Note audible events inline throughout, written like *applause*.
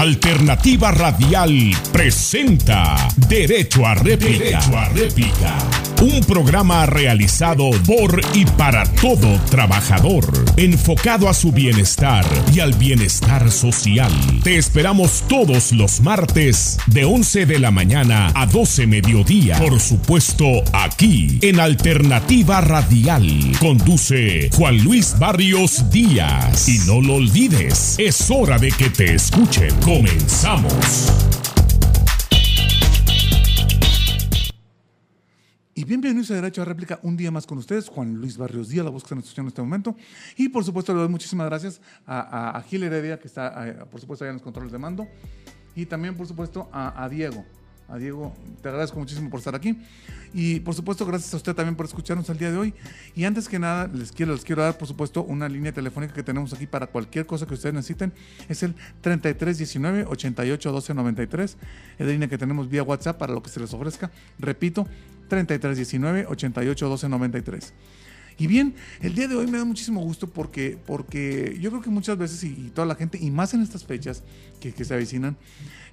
Alternativa Radial presenta Derecho a Réplica. Derecho a Réplica. Un programa realizado por y para todo trabajador, enfocado a su bienestar y al bienestar social. Te esperamos todos los martes de 11 de la mañana a 12 mediodía. Por supuesto, aquí en Alternativa Radial. Conduce Juan Luis Barrios Díaz. Y no lo olvides, es hora de que te escuchen. Comenzamos. Y bienvenidos a Derecho a Réplica, un día más con ustedes, Juan Luis Barrios Díaz, la voz que está en en este momento. Y por supuesto le doy muchísimas gracias a, Gil Heredia, que está eh, por supuesto allá en los controles de mando. Y también por supuesto a Diego, Diego, te agradezco muchísimo por estar aquí. Y por supuesto, gracias a usted también por escucharnos el día de hoy. Y antes que nada, les quiero, les quiero dar, por supuesto, una línea telefónica que tenemos aquí para cualquier cosa que ustedes necesiten. Es el 3319 88 12 93. Es la línea que tenemos vía WhatsApp para lo que se les ofrezca. Repito, 3319 88 12 93. Y bien, el día de hoy me da muchísimo gusto porque, porque yo creo que muchas veces, y, toda la gente, y más en estas fechas que, se avecinan,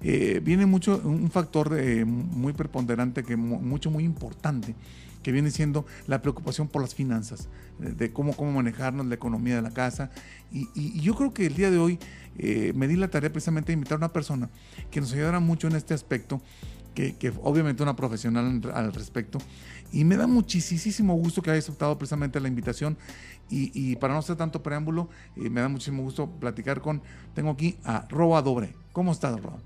eh, viene mucho un factor eh, muy preponderante, que mucho, muy importante, que viene siendo la preocupación por las finanzas, de cómo, cómo manejarnos la economía de la casa. Y, yo creo que el día de hoy eh, me di la tarea precisamente de invitar a una persona que nos ayudará mucho en este aspecto, que, que obviamente una profesional al respecto, y me da muchísimo gusto que haya aceptado precisamente la invitación. Y, para no hacer tanto preámbulo, eh, me da muchísimo gusto platicar con, tengo aquí a Roa Dobre. ¿Cómo estás, Roa?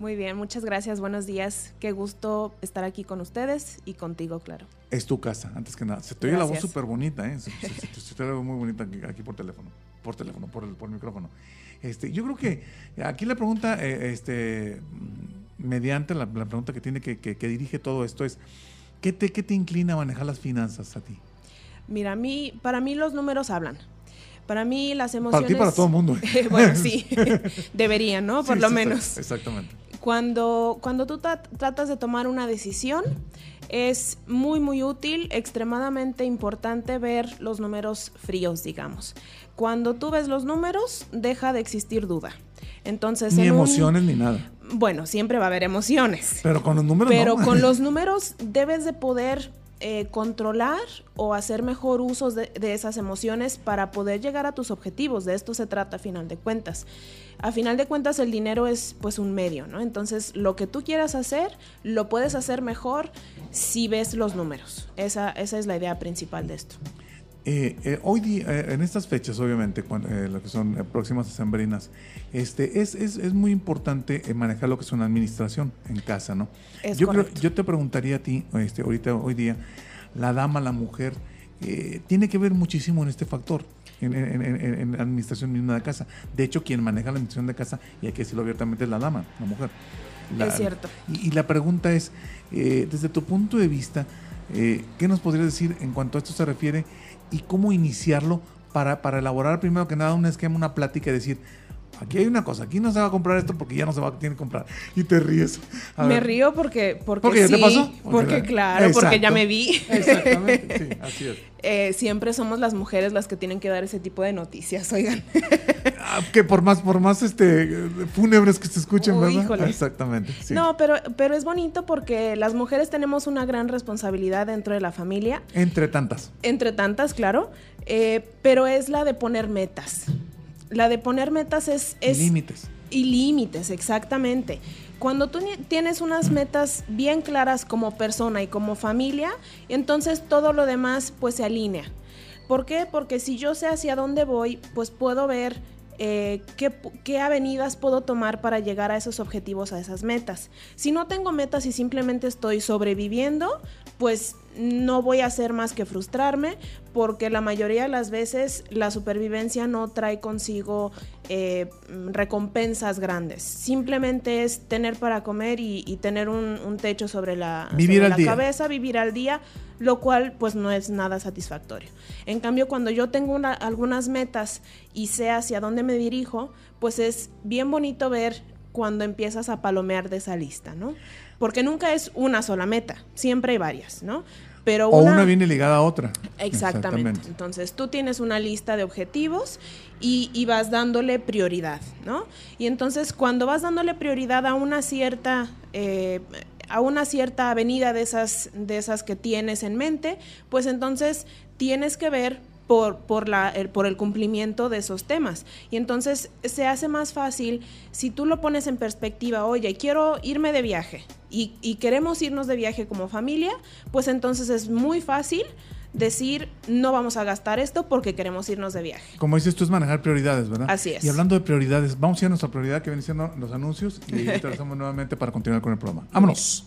Muy bien, muchas gracias, buenos días. Qué gusto estar aquí con ustedes y contigo, claro. Es tu casa, antes que nada. Se te oye la voz súper bonita, ¿eh? Se, te oye muy bonita aquí, por teléfono, por teléfono, por el, por micrófono. Este, yo creo que aquí la pregunta, eh, este, mediante la, pregunta que tiene que, que dirige todo esto es, ¿Qué te, te inclina a manejar las finanzas a ti? Mira, a mí, para mí los números hablan. Para mí las emociones... Para ti, para todo el mundo. *laughs* bueno, sí, *laughs* *laughs* deberían, ¿no? Por lo menos. Exactamente. Cuando, cuando tú tratas de tomar una decisión, es muy, muy útil, extremadamente importante ver los números fríos, digamos. Cuando tú ves los números, deja de existir duda. Entonces, ni emociones ni nada. Bueno, siempre va a haber emociones. Pero con los números Pero con los números debes de poder eh, controlar o hacer mejor uso de, esas emociones para poder llegar a tus objetivos. De esto se trata a final de cuentas. A final de cuentas el dinero es pues un medio, ¿no? Entonces lo que tú quieras hacer lo puedes hacer mejor si ves los números. Esa, esa es la idea principal de esto. Eh, eh, hoy día, eh, en estas fechas, obviamente, cuando, lo que son próximas sembrinas, este, es, es, es, muy importante manejar lo que es una administración en casa, ¿no? yo, creo, yo te preguntaría a ti, este, ahorita, hoy día, la dama, la mujer, tiene que ver muchísimo en este factor. En, en, la administración misma de casa. De hecho, quien maneja la administración de casa, y hay que decirlo abiertamente, es la dama, la mujer. es cierto. Y, y, la pregunta es, desde tu punto de vista, ¿qué nos podrías decir en cuanto a esto se refiere? Y cómo iniciarlo para, para elaborar primero que nada un esquema, una plática y decir, aquí hay una cosa, aquí no se va a comprar esto porque ya no se va a tiene que comprar. Y te ríes. me río porque, porque, sí, te pasó. Porque, claro, porque ya me vi. Exactamente, sí, *laughs* así es. Eh, siempre somos las mujeres las que tienen que dar ese tipo de noticias, oigan. *laughs* Ah, que por más, por más este fúnebres que se escuchen, ¿verdad? Exactamente. No, pero, pero es bonito porque las mujeres tenemos una gran responsabilidad dentro de la familia. Entre tantas. Entre tantas, claro. Eh, pero es la de poner metas la de poner metas es... límites. Y límites, exactamente. Cuando tú tienes unas metas bien claras como persona y como familia, entonces todo lo demás pues se alinea. ¿Por qué? Porque si yo sé hacia dónde voy, pues puedo ver eh, qué, qué, avenidas puedo tomar para llegar a esos objetivos, a esas metas. Si no tengo metas y simplemente estoy sobreviviendo, pues no voy a hacer más que frustrarme porque la mayoría de las veces la supervivencia no trae consigo eh, recompensas grandes. Simplemente es tener para comer y, tener un, techo sobre la, cabeza, vivir al día, lo cual pues no es nada satisfactorio. En cambio, cuando yo tengo algunas metas y sé hacia dónde me dirijo, pues es bien bonito ver cuando empiezas a palomear de esa lista, ¿no? Porque nunca es una sola meta, siempre hay varias, ¿no? Pero o una, viene ligada a otra. Exactamente. Entonces tú tienes una lista de objetivos y, vas dándole prioridad, ¿no? Y entonces cuando vas dándole prioridad a una cierta... Eh, a una cierta avenida de esas, de esas que tienes en mente, pues entonces tienes que ver por, por, la, el, por el cumplimiento de esos temas. Y entonces se hace más fácil si tú lo pones en perspectiva, oye, quiero irme de viaje y, y queremos irnos de viaje como familia, pues entonces es muy fácil decir no vamos a gastar esto porque queremos irnos de viaje. Como dices tú es manejar prioridades, ¿verdad? Así es. Y hablando de prioridades, vamos a ir a nuestra prioridad que viene siendo los anuncios y regresamos nuevamente para continuar con el programa. Vámonos.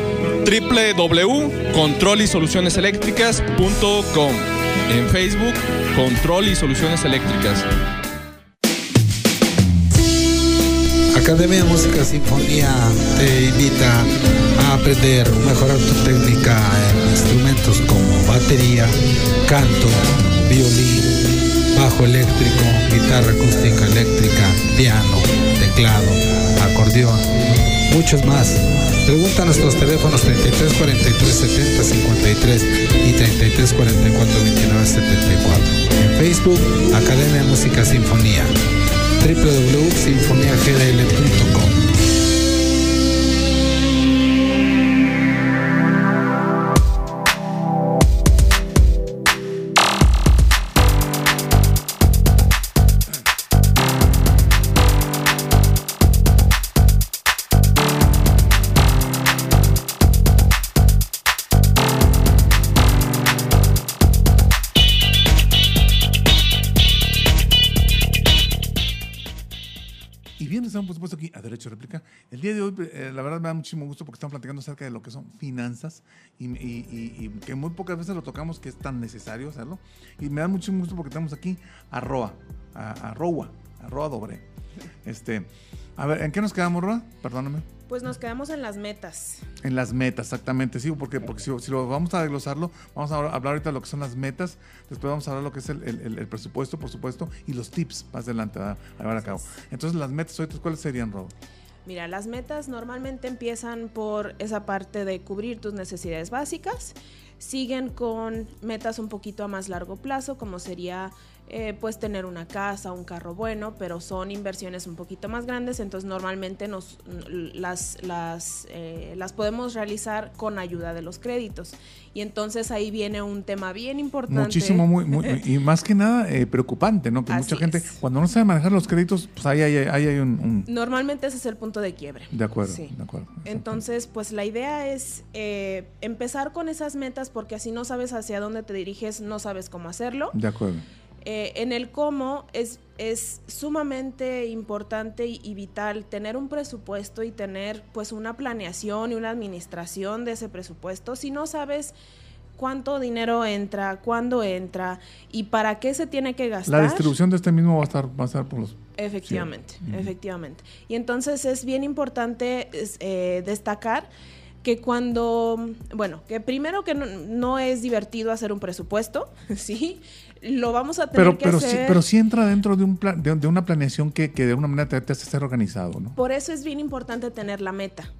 www.controlisolucioneseléctricas.com. En Facebook, Control y Soluciones Eléctricas. Academia Música Sinfonía te invita a aprender, mejorar tu técnica en instrumentos como batería, canto, violín, bajo eléctrico, guitarra acústica eléctrica, piano, teclado, acordeón, muchos más Pregunta a nuestros teléfonos 33 43 70 53 y 33 44 29 74. En Facebook, Academia Música Sinfonía. www.sinfoniagdl.com El día de hoy, eh, la verdad, me da muchísimo gusto porque están platicando acerca de lo que son finanzas y, que muy pocas veces lo tocamos, que es tan necesario hacerlo. Y me da muchísimo gusto porque tenemos aquí a Roa, a, Roa, a Roa Dobre. Este, a ver, ¿en qué nos quedamos, Roa? Perdóname. Pues nos quedamos en las metas. En las metas, exactamente, sí, porque, porque si, lo vamos a desglosarlo, vamos a hablar ahorita de lo que son las metas, después vamos a hablar de lo que es el, presupuesto, por supuesto, y los tips más adelante a, llevar a cabo. Entonces, las metas, ¿cuáles serían, Rob? Mira, las metas normalmente empiezan por esa parte de cubrir tus necesidades básicas, siguen con metas un poquito a más largo plazo, como sería eh, pues tener una casa, un carro bueno, pero son inversiones un poquito más grandes, entonces normalmente nos, las, las, eh, las podemos realizar con ayuda de los créditos. Y entonces ahí viene un tema bien importante. Muchísimo, muy, *laughs* y más que nada eh, preocupante, ¿no? Que mucha gente, cuando no sabe manejar los créditos, pues ahí hay, hay un, Normalmente ese es el punto de quiebre. De acuerdo, de acuerdo. Entonces, pues la idea es empezar con esas metas porque así no sabes hacia dónde te diriges, no sabes cómo hacerlo. De acuerdo. Eh, en el cómo es, es sumamente importante y, vital tener un presupuesto y tener pues una planeación y una administración de ese presupuesto. Si no sabes cuánto dinero entra, cuándo entra y para qué se tiene que gastar. La distribución de este mismo va a estar, va a estar por los... Efectivamente, efectivamente. Y entonces es bien importante eh, destacar que cuando, bueno, que primero que no, es divertido hacer un presupuesto, *laughs* ¿sí? Lo vamos a tener pero, que pero hacer. Sí, pero sí entra dentro de, un plan, de, una planeación que, de alguna manera te, hace estar organizado, ¿no? Por eso es bien importante tener la meta.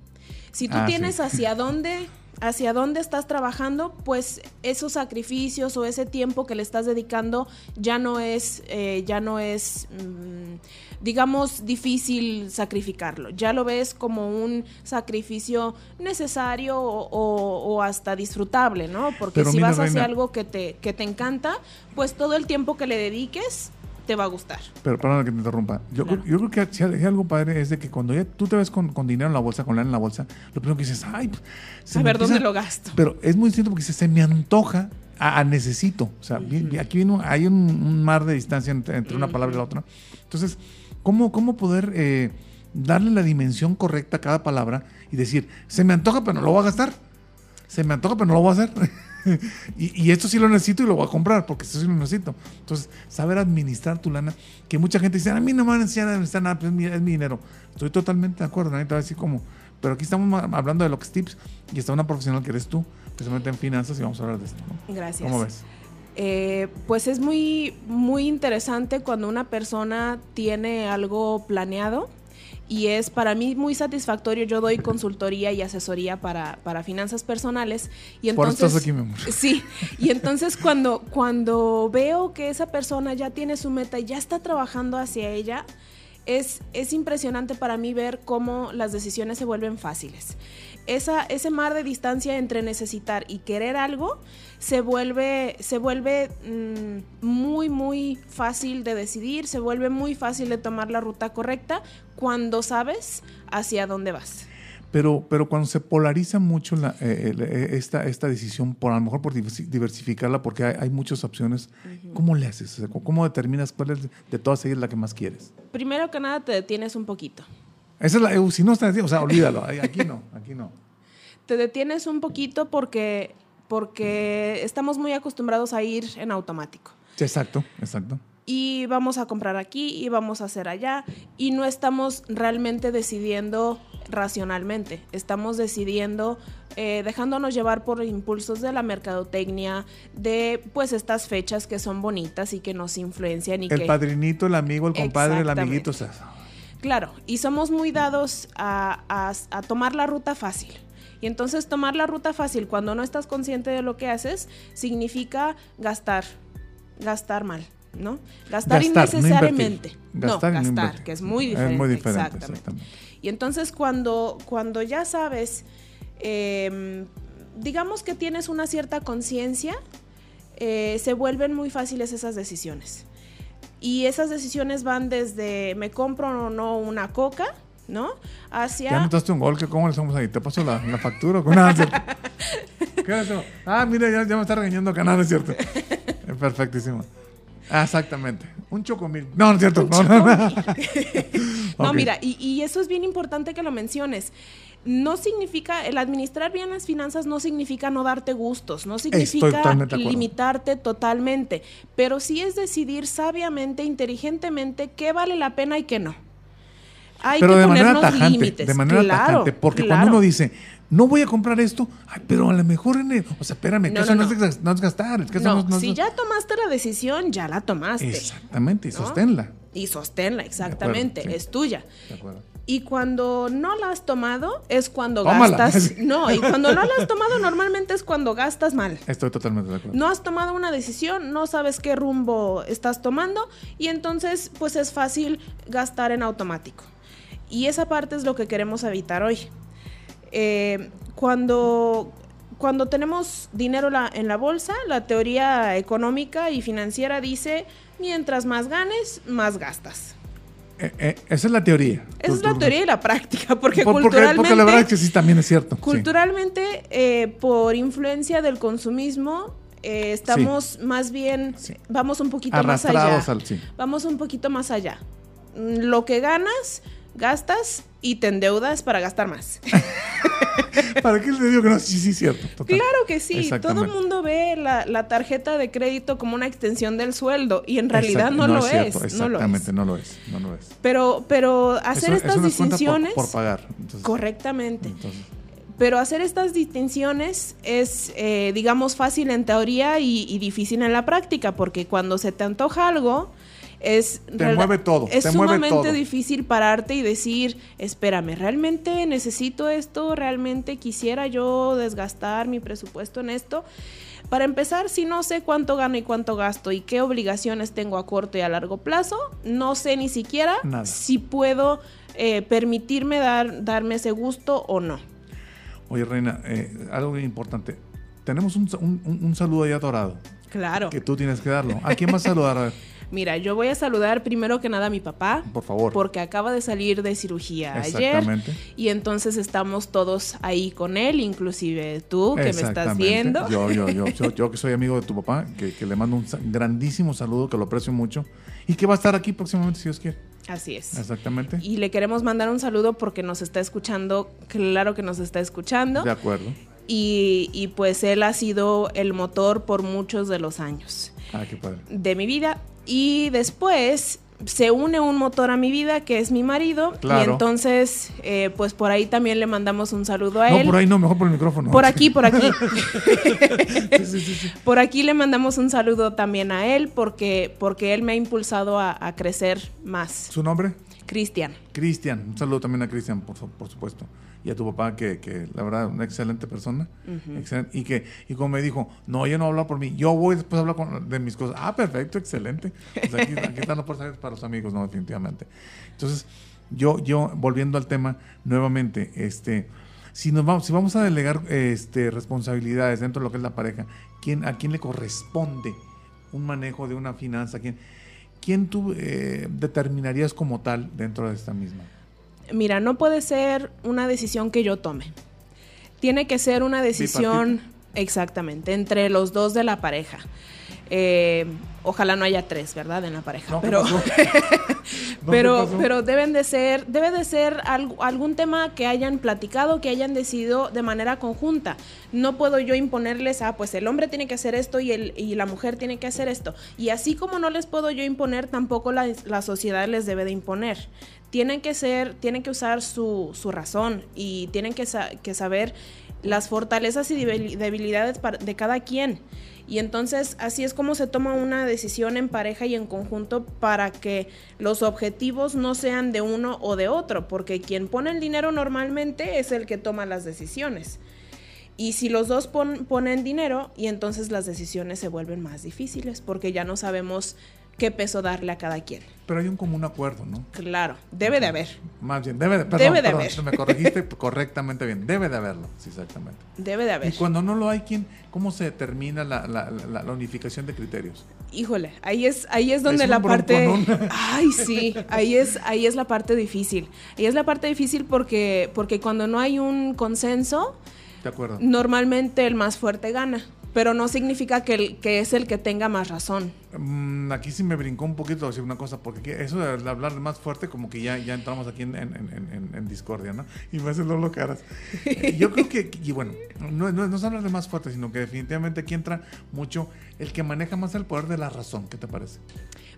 Si tú ah, tienes hacia *laughs* dónde hacia dónde estás trabajando, pues esos sacrificios o ese tiempo que le estás dedicando ya no es, eh, ya no es, mm, digamos, difícil sacrificarlo. Ya lo ves como un sacrificio necesario o, o- o hasta disfrutable, ¿no? Porque Pero si vas hacia Reina. algo que te, que te encanta, pues todo el tiempo que le dediques te va a gustar. Pero perdón que te interrumpa. Yo, Claro. creo- yo creo que si hay algo padre es de que cuando ya tú te ves con, con dinero en la bolsa, con lana en la bolsa, lo primero que dices, ay, pues, se A ver, ¿dónde lo gasto? Pero es muy distinto porque dice, se me antoja a, a necesito. O sea, bien, aquí viene hay un, un mar de distancia entre, entre una palabra y la otra. Entonces, ¿cómo, cómo poder eh, darle la dimensión correcta a cada palabra y decir, se me antoja, pero no lo voy a gastar? Se me antoja, pero no lo voy a hacer. *laughs* y, y esto sí lo necesito y lo voy a comprar, porque esto sí lo necesito. Entonces, saber administrar tu lana, que mucha gente dice, a mí no me van a enseñar a administrar nada, pues es mi, es mi dinero. Estoy totalmente de acuerdo, nadie te va a decir cómo. Pero aquí estamos hablando de lo que es tips y está una profesional que eres tú, que se mete en finanzas y vamos a hablar de esto. ¿no? Gracias. ¿Cómo ves? Eh, pues es muy, muy interesante cuando una persona tiene algo planeado y es para mí muy satisfactorio. Yo doy consultoría y asesoría para, para finanzas personales y Por eso entonces estás aquí, mi amor. *laughs* sí y entonces cuando cuando veo que esa persona ya tiene su meta y ya está trabajando hacia ella es, es impresionante para mí ver cómo las decisiones se vuelven fáciles. Esa, ese mar de distancia entre necesitar y querer algo se vuelve, se vuelve mm, muy, muy fácil de decidir, se vuelve muy fácil de tomar la ruta correcta cuando sabes hacia dónde vas. Pero, pero cuando se polariza mucho la, eh, eh, esta, esta decisión, por a lo mejor por diversi- diversificarla, porque hay, hay muchas opciones, ¿cómo le haces? O sea, ¿cómo- ¿Cómo determinas cuál es de todas ellas la que más quieres? Primero que nada te detienes un poquito. Esa es la, eh, si no está, o sea, olvídalo, aquí no, aquí no. *laughs* Te detienes un poquito porque, porque estamos muy acostumbrados a ir en automático. Sí, exacto, exacto. y vamos a comprar aquí y vamos a hacer allá y no estamos realmente decidiendo racionalmente, estamos decidiendo eh, dejándonos llevar por impulsos de la mercadotecnia, de pues estas fechas que son bonitas y que nos influencian y El que padrinito, el amigo, el compadre, el amiguito, o sea, Claro, y somos muy dados a, a- a tomar la ruta fácil. Y entonces tomar la ruta fácil cuando no estás consciente de lo que haces significa gastar, gastar mal, ¿no? Gastar, innecesariamente. no, Gastar no que es muy Es diferente. muy diferente, exactamente. exactamente. Y entonces cuando, cuando ya sabes, eh, digamos que tienes una cierta conciencia, eh, se vuelven muy fáciles esas decisiones. Y esas decisiones van desde me compro o no una coca, ¿no? ya Hacia... notaste un gol, que ¿cómo le hacemos ahí? ¿Te paso la, la factura? Con. ¿Qué es eso? *laughs* Ah, mira, ya, ya me está regañando nada, es cierto. Eh, Perfectísimo. Ah, exactamente. Un chocomil. No, no es cierto. No, no, no. *laughs* No, mira, y, y eso es bien importante que lo menciones. No significa, el administrar bien las finanzas no significa no darte gustos, no significa limitarte totalmente, pero sí es decidir sabiamente, inteligentemente qué vale la pena y qué no. Hay Pero que de manera ponernos tajante, límites. de manera claro, tajante, porque claro. cuando uno dice, no voy a comprar esto, ay, pero a lo mejor en el- o sea, espérame, que No, eso no, no. Es, no es gastar, es que eso no, no, no es- si ya tomaste la decisión, ya la tomaste. Exactamente, y sosténla. Y sosténla, exactamente, De acuerdo, sí. es tuya. De acuerdo. Y cuando no la has tomado es cuando Tómala. gastas. *laughs* No, y cuando no la has tomado normalmente es cuando gastas mal. Estoy totalmente de acuerdo. No has tomado una decisión, no sabes qué rumbo estás tomando y entonces pues es fácil gastar en automático. Y esa parte es lo que queremos evitar hoy. Eh, cuando, cuando tenemos dinero la- en la bolsa, la teoría económica y financiera dice, mientras más ganes, más gastas. Eh, eh, esa es la teoría. Esa es la teoría y la práctica, porque Por- porque, culturalmente... porque la verdad es que sí también es cierto. sí. Culturalmente, eh, por influencia del consumismo, estamos más bien, Sí. vamos un poquito más allá. Al. Vamos un poquito más allá. Mm, Lo que ganas, gastas y te endeudas para gastar más. *laughs* *laughs* ¿Para qué le digo que no? Sí, sí, cierto. total. claro que sí. Todo el mundo ve la, la tarjeta de crédito como una extensión del sueldo y en realidad no, lo es. No lo es. Exactamente, no lo es. No lo es. Pero, pero hacer Eso- estas cuenta por- distinciones. Por, pagar. Entonces, correctamente. entonces, Pero hacer estas distinciones es, eh, digamos, fácil en teoría y, y difícil en la práctica, porque cuando se te antoja algo, es Te mueve todo, es te mueve sumamente todo. difícil pararte y decir, espérame, ¿realmente necesito esto? ¿Realmente quisiera yo desgastar mi presupuesto en esto? Para empezar, si no sé cuánto gano y cuánto gasto y qué obligaciones tengo a corto y a largo plazo, no sé ni siquiera Nada. si puedo eh, permitirme dar, darme ese gusto o no. Oye, Reina, eh, algo bien importante. Tenemos un, un- saludo ahí adorado Claro. que tú tienes que darlo. ¿A quién vas a saludar? A ver, *laughs* Mira, yo voy a saludar primero que nada a mi papá. por favor. Porque acaba de salir de cirugía ayer. Exactamente. Y entonces estamos todos ahí con él, inclusive tú que me estás viendo. Yo, yo, yo, *laughs* yo, yo que soy amigo de tu papá, que, que le mando un grandísimo saludo, que lo aprecio mucho. Y que va a estar aquí próximamente, si Dios quiere. Así es. Exactamente. Y le queremos mandar un saludo porque nos está escuchando, claro que nos está escuchando. De acuerdo. Y, y pues él ha sido el motor por muchos de los años Ah, qué padre. de mi vida. Y después se une un motor a mi vida que es mi marido. Claro. Y entonces, eh, pues por ahí también le mandamos un saludo a No, él. por ahí no, mejor por el micrófono. Por aquí, por aquí. *laughs* *laughs* Sí, sí, sí, sí. Por aquí le mandamos un saludo también a él porque, porque él me ha impulsado a, a crecer más. ¿Su nombre? Cristian. Cristian. Un saludo también a Cristian, por, por supuesto. Y a tu papá, que, que la verdad, una excelente persona. Excelente. Y que, y como me dijo, no, yo no hablo por mí, yo voy después a hablar con- de mis cosas. Ah, perfecto, excelente. Pues aquí, aquí están abiertas para los amigos, no, definitivamente. Entonces, yo, yo, volviendo al tema nuevamente, este, si nos vamos, si vamos a delegar este, responsabilidades dentro de lo que es la pareja, ¿quién, ¿a quién le corresponde un manejo de una finanza? ¿Quién, quién tú eh, determinarías como tal dentro de esta misma? Mira, no puede ser una decisión que yo tome. Tiene que ser una decisión exactamente entre los dos de la pareja. Eh, ojalá no haya tres, ¿verdad? En la pareja. No, ¿qué pero, *laughs* pero, pero deben de ser, debe de ser algo- algún tema que hayan platicado, que hayan decidido de manera conjunta. No puedo yo imponerles, ah, pues el hombre tiene que hacer esto y, el, y la mujer tiene que hacer esto. Y así como no les puedo yo imponer, tampoco la, la sociedad les debe de imponer. Tienen que ser, tienen que usar su, su razón y tienen que, sa- que saber las fortalezas y debil- debilidades de cada quien. Y entonces así es como se toma una decisión en pareja y en conjunto para que los objetivos no sean de uno o de otro, porque quien pone el dinero normalmente es el que toma las decisiones. Y si los dos pon- ponen dinero, y entonces las decisiones se vuelven más difíciles, porque ya no sabemos qué peso darle a cada quien. Pero hay un común acuerdo, ¿no? Claro, debe de haber, Más bien, debe de, perdón, Debe de perdón, haber. me corregiste *laughs* correctamente bien. Debe de haberlo, sí, exactamente. debe de Y haber. cuando no lo hay, ¿quién, ¿cómo se determina la, la- la- la unificación de criterios? Híjole, ahí es, ahí es donde Es la parte. Ay, sí, ahí es, ahí es la parte difícil. Ahí es la parte difícil porque, porque cuando no hay un consenso, ¿De acuerdo? normalmente el más fuerte gana. Pero no significa que, el, que es el que tenga más razón. Mm, aquí sí me brincó un poquito decir una cosa, porque eso de hablar más fuerte, como que ya, ya entramos aquí en, en- en- en- en discordia, ¿no? Y me hacen Lolo caras. *laughs* Yo creo que, y bueno, no, no, no es hablar de más fuerte, sino que definitivamente aquí entra mucho el que maneja más el poder de la razón. ¿Qué te parece?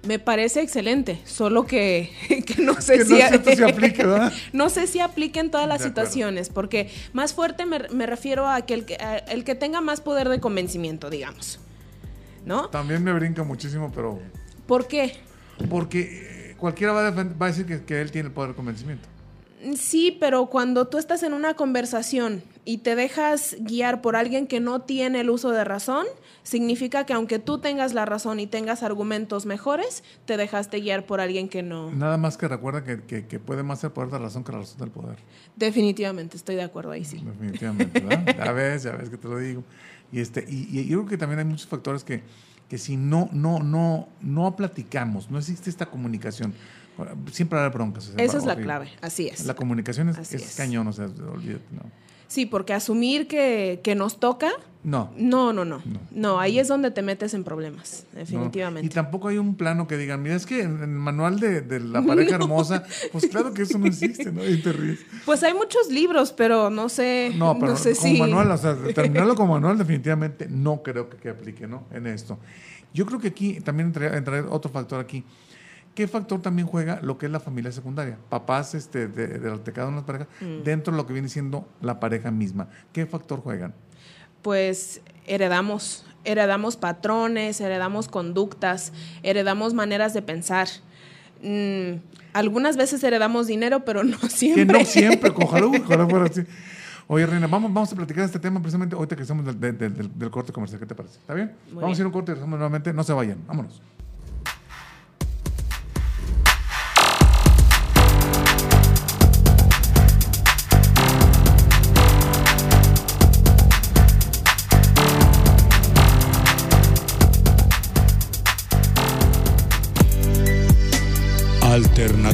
Me parece excelente, solo que, *laughs* que no sé Que si... no si aplique, ¿verdad? *laughs* no sé si aplique en todas las De acuerdo. situaciones, porque más fuerte me, me refiero a que el, que a- el que tenga más poder de convencimiento, digamos. ¿No? También me brinca muchísimo, pero ¿Por qué? porque eh, cualquiera va a, defen- va a decir que, que él tiene el poder de convencimiento. Sí, pero cuando tú estás en una conversación y te dejas guiar por alguien que no tiene el uso de razón, significa que aunque tú tengas la razón y tengas argumentos mejores, te dejaste guiar por alguien que no. Nada más que recuerda que, que- que puede más el poder de la razón que la razón del poder. Definitivamente, estoy de acuerdo ahí sí. Definitivamente, ¿verdad? Ya ves, ya ves que te lo digo. Y este, y, y yo creo que también hay muchos factores que, que si no, no, no, no platicamos, no existe esta comunicación, siempre haber broncas. Esa es la clave, así es. La comunicación es, Así es es. cañón, o sea, olvídate, no. Sí, porque asumir que, que nos toca, No. no, no, no, No. no. ahí es donde te metes en problemas, no. definitivamente. Y tampoco hay un plano que digan, mira, es que en el manual de, de la *laughs* pareja hermosa, pues claro que eso no existe, ¿no? Y te ríes. Pues hay muchos libros, pero no sé, No, pero sé como si... manual, o sea, *laughs* terminarlo como manual definitivamente no creo que, que aplique, ¿no? En esto. Yo creo que aquí también entraría, entraría otro factor aquí. ¿Qué factor también juega lo que es la familia secundaria? Papás este, de, de, de cada una de las parejas, Mm. dentro de lo que viene siendo la pareja misma. ¿Qué factor juegan? Pues heredamos heredamos patrones, heredamos conductas, heredamos maneras de pensar. Mm, algunas veces heredamos dinero, pero no siempre. *laughs* Que no siempre, ojalá, *laughs* ojalá fuera así. Oye, Reina, vamos, vamos a platicar este tema precisamente ahorita que estamos del, del- del- del corte comercial. ¿Qué te parece? ¿Está bien? Muy vamos a ir a un corte y regresamos nuevamente. No se vayan. Vámonos.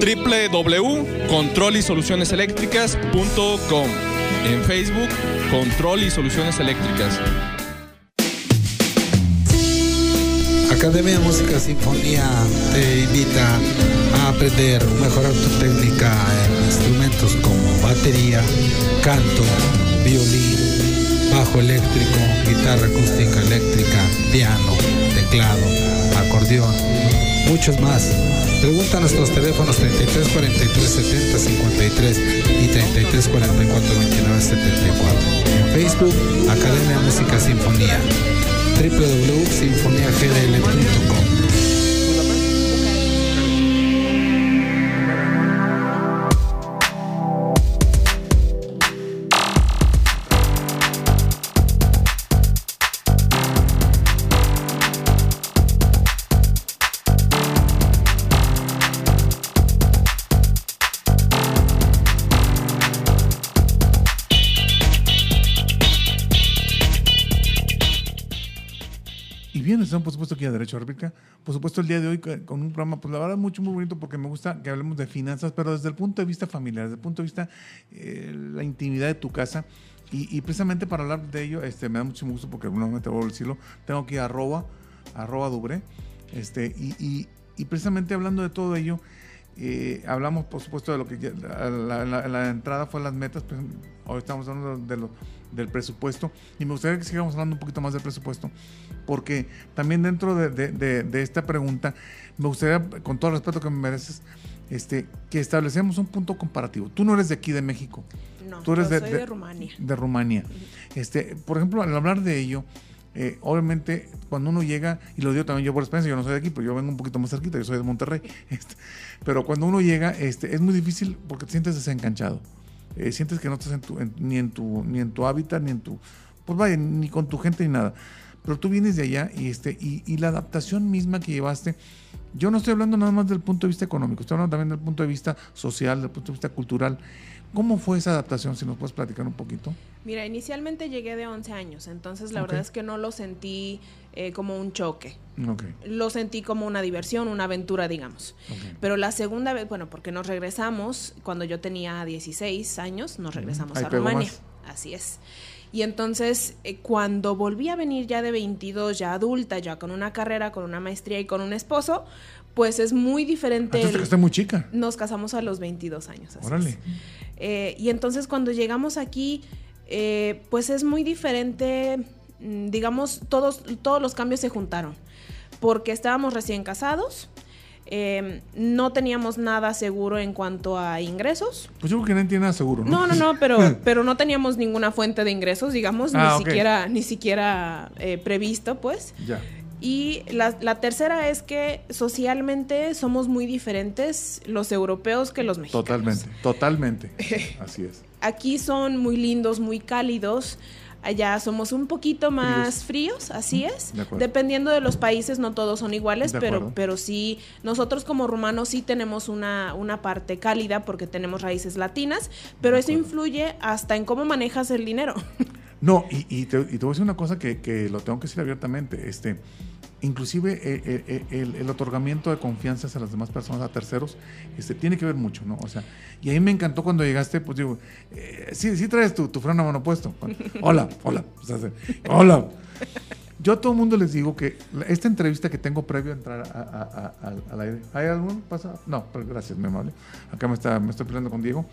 www.controlisolucioneseléctricas.com. En Facebook, Control y Soluciones Eléctricas. Academia de Música Sinfonía te invita a aprender, mejorar tu técnica en instrumentos como batería, canto, violín, bajo eléctrico, guitarra acústica eléctrica, piano, teclado, acordeón, muchos más. Pregunta a nuestros teléfonos 33 43 70 53 y 33 44 29 74. En Facebook, Academia de Música Sinfonía www.sinfoniagdl.com Estamos por supuesto aquí a Derecho a. Por supuesto, el día de hoy con un programa, pues la verdad, mucho, muy bonito porque me gusta que hablemos de finanzas, pero desde el punto de vista familiar, desde el punto de vista eh, la intimidad de tu casa. Y, precisamente para hablar de ello, este, me da mucho gusto porque nuevamente voy a decirlo, tengo aquí arroba, arroba Dubre, este, y, y- precisamente hablando de todo ello, eh, hablamos, por supuesto, de lo que la, la- entrada fue las metas. pues, hoy estamos hablando de lo- del presupuesto. Y me gustaría que sigamos hablando un poquito más del presupuesto, porque también dentro de, de- de- de esta pregunta, me gustaría, con todo el respeto que me mereces, este, que establecemos un punto comparativo. Tú no eres de aquí, de México. No, Tú eres yo de, soy de- Rumania. De Rumania. Este, por ejemplo, al hablar de ello, eh, obviamente cuando uno llega, y lo digo también yo por experiencia, yo no soy de aquí, pero yo vengo un poquito más cerquita, yo soy de Monterrey. *laughs* este, pero cuando uno llega, este, es muy difícil porque te sientes desencanchado. Eh, sientes que no estás en tu- en- ni, en tu, ni en tu hábitat, ni en tu. Pues vaya, ni con tu gente ni nada. Pero tú vienes de allá y, este, y, y la adaptación misma que llevaste, yo no estoy hablando nada más del punto de vista económico, estoy hablando también del punto de vista social, del punto de vista cultural. ¿Cómo fue esa adaptación? Si nos puedes platicar un poquito. Mira, inicialmente llegué de 11 años, entonces la verdad es que no lo sentí eh, como un choque. Lo sentí como una diversión, una aventura, digamos. Pero la segunda vez, bueno, porque nos regresamos, cuando yo tenía 16 años, nos regresamos a Rumania. más. Así es. Y entonces, eh, cuando volví a venir ya de 22, ya adulta, ya con una carrera, con una maestría y con un esposo, pues es muy diferente. Entonces, está muy chica. Nos casamos a los 22 años. así Órale. Eh, y entonces cuando llegamos aquí, eh, pues es muy diferente, mm, digamos, todos, todos los cambios se juntaron, porque estábamos recién casados, eh, no teníamos nada seguro en cuanto a ingresos. Pues yo creo que nadie tiene nada seguro, ¿no? No, no, no, pero, *laughs* pero no teníamos ninguna fuente de ingresos, digamos, Ah, ni ok. siquiera, ni siquiera eh, previsto, pues. Ya. Y la, la tercera es que socialmente somos muy diferentes los europeos que los mexicanos. Totalmente, totalmente. *laughs* Así es. Aquí son muy lindos, muy cálidos. Allá somos un poquito más fríos, así es. de. Dependiendo de los países, no todos son iguales, De pero, acuerdo. pero sí, nosotros como rumanos sí tenemos una, una parte cálida porque tenemos raíces latinas, pero eso influye hasta en cómo manejas el dinero. No, y, y te, y te voy a decir una cosa que, que lo tengo que decir abiertamente. Este, inclusive eh, eh, eh, el, otorgamiento de confianza a las demás personas, a terceros, este, tiene que ver mucho, ¿no? O sea, y a mí me encantó cuando llegaste, pues digo, eh, sí, sí traes tu, tu freno a mano puesto. Hola, hola, hola. Yo a todo el mundo les digo que esta entrevista que tengo previo a entrar a- a- a- al- aire, ¿hay algún? ¿Pasa? No, pero gracias, mi amable. Acá me, está, me estoy peleando con Diego.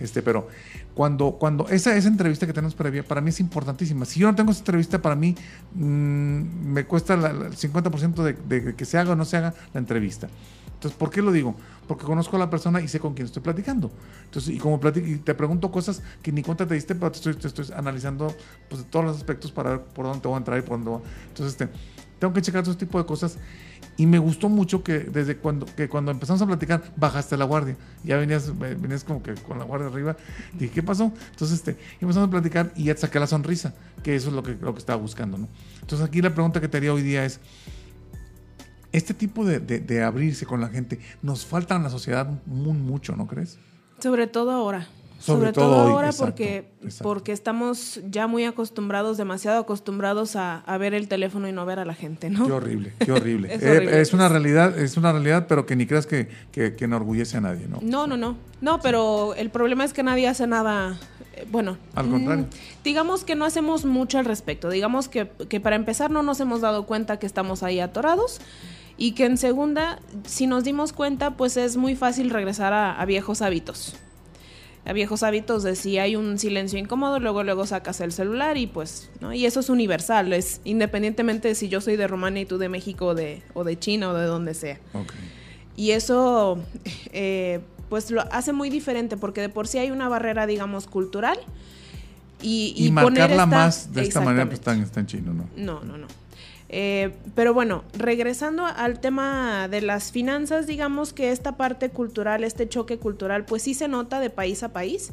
Este, pero cuando, cuando esa, esa entrevista que tenemos previa, para mí es importantísima. Si yo no tengo esa entrevista, para mí mm, me cuesta la- la- el 50% de, de que se haga o no se haga la entrevista. Entonces, ¿por qué lo digo? Porque conozco a la persona y sé con quién estoy platicando. Entonces, y como platico, y te pregunto cosas que ni cuenta te diste, pero te estoy, te estoy analizando pues, todos los aspectos para ver por dónde te voy a entrar y por dónde. Entonces, este, tengo que checar todo tipo de cosas. Y me gustó mucho que desde cuando, que cuando empezamos a platicar, bajaste la guardia. Ya venías, venías como que con la guardia arriba. Dije, ¿qué pasó? Entonces, este, empezamos a platicar y ya te saqué la sonrisa, que eso es lo que, lo que estaba buscando, ¿no? Entonces, aquí la pregunta que te haría hoy día es, este tipo de, de- de abrirse con la gente nos falta en la sociedad muy mucho, ¿no crees? Sobre todo ahora. Sobre Sobre, todo ahora porque, exacto. porque estamos ya muy acostumbrados, demasiado acostumbrados a, a ver el teléfono y no ver a la gente, ¿no? Qué horrible, qué *laughs* horrible. Es Eh, horrible, es una realidad, es una realidad, pero que ni creas que, que, que enorgullece a nadie, ¿no? No, no, no. No, pero el problema es que nadie hace nada. eh, Bueno, Al contrario. mm, digamos que no hacemos mucho al respecto. Digamos que, que para empezar no nos hemos dado cuenta que estamos ahí atorados y que en segunda, si nos dimos cuenta, pues es muy fácil regresar a, a viejos hábitos. A viejos hábitos de si hay un silencio incómodo, luego luego sacas el celular y pues, ¿no? Y eso es universal, es independientemente de si yo soy de Rumania y tú de México o de, o de China o de donde sea. Y eso, eh, pues lo hace muy diferente porque de por sí hay una barrera, digamos, cultural. Y, Y, marcarla esta- más de esta manera, pues está en chino, ¿no? No, no, no. Eh, pero bueno, regresando al tema de las finanzas, digamos que esta parte cultural, este choque cultural, pues sí se nota de país a país.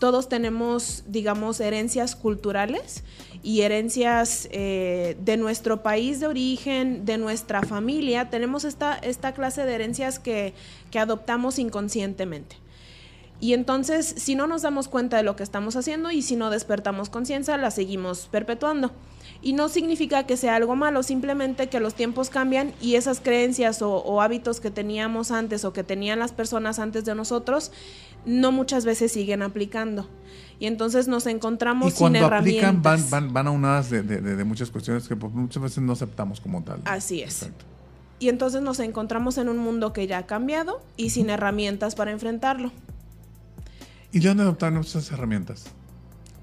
Todos tenemos, digamos, herencias culturales y herencias eh, de nuestro país de origen, de nuestra familia. Tenemos esta, esta clase de herencias que, que adoptamos inconscientemente. Y entonces, si no nos damos cuenta de lo que estamos haciendo y si no despertamos conciencia, la seguimos perpetuando. Y no significa que sea algo malo, simplemente que los tiempos cambian y esas creencias o, o hábitos que teníamos antes o que tenían las personas antes de nosotros, no muchas veces siguen aplicando. Y entonces nos encontramos Y cuando sin aplican van, herramientas. van, van aunadas de, de, de- de muchas cuestiones que pues, muchas veces no aceptamos como tal. Así es. Exacto. Y entonces nos encontramos en un mundo que ya ha cambiado y sin herramientas para enfrentarlo. ¿Y de dónde adoptaron esas herramientas?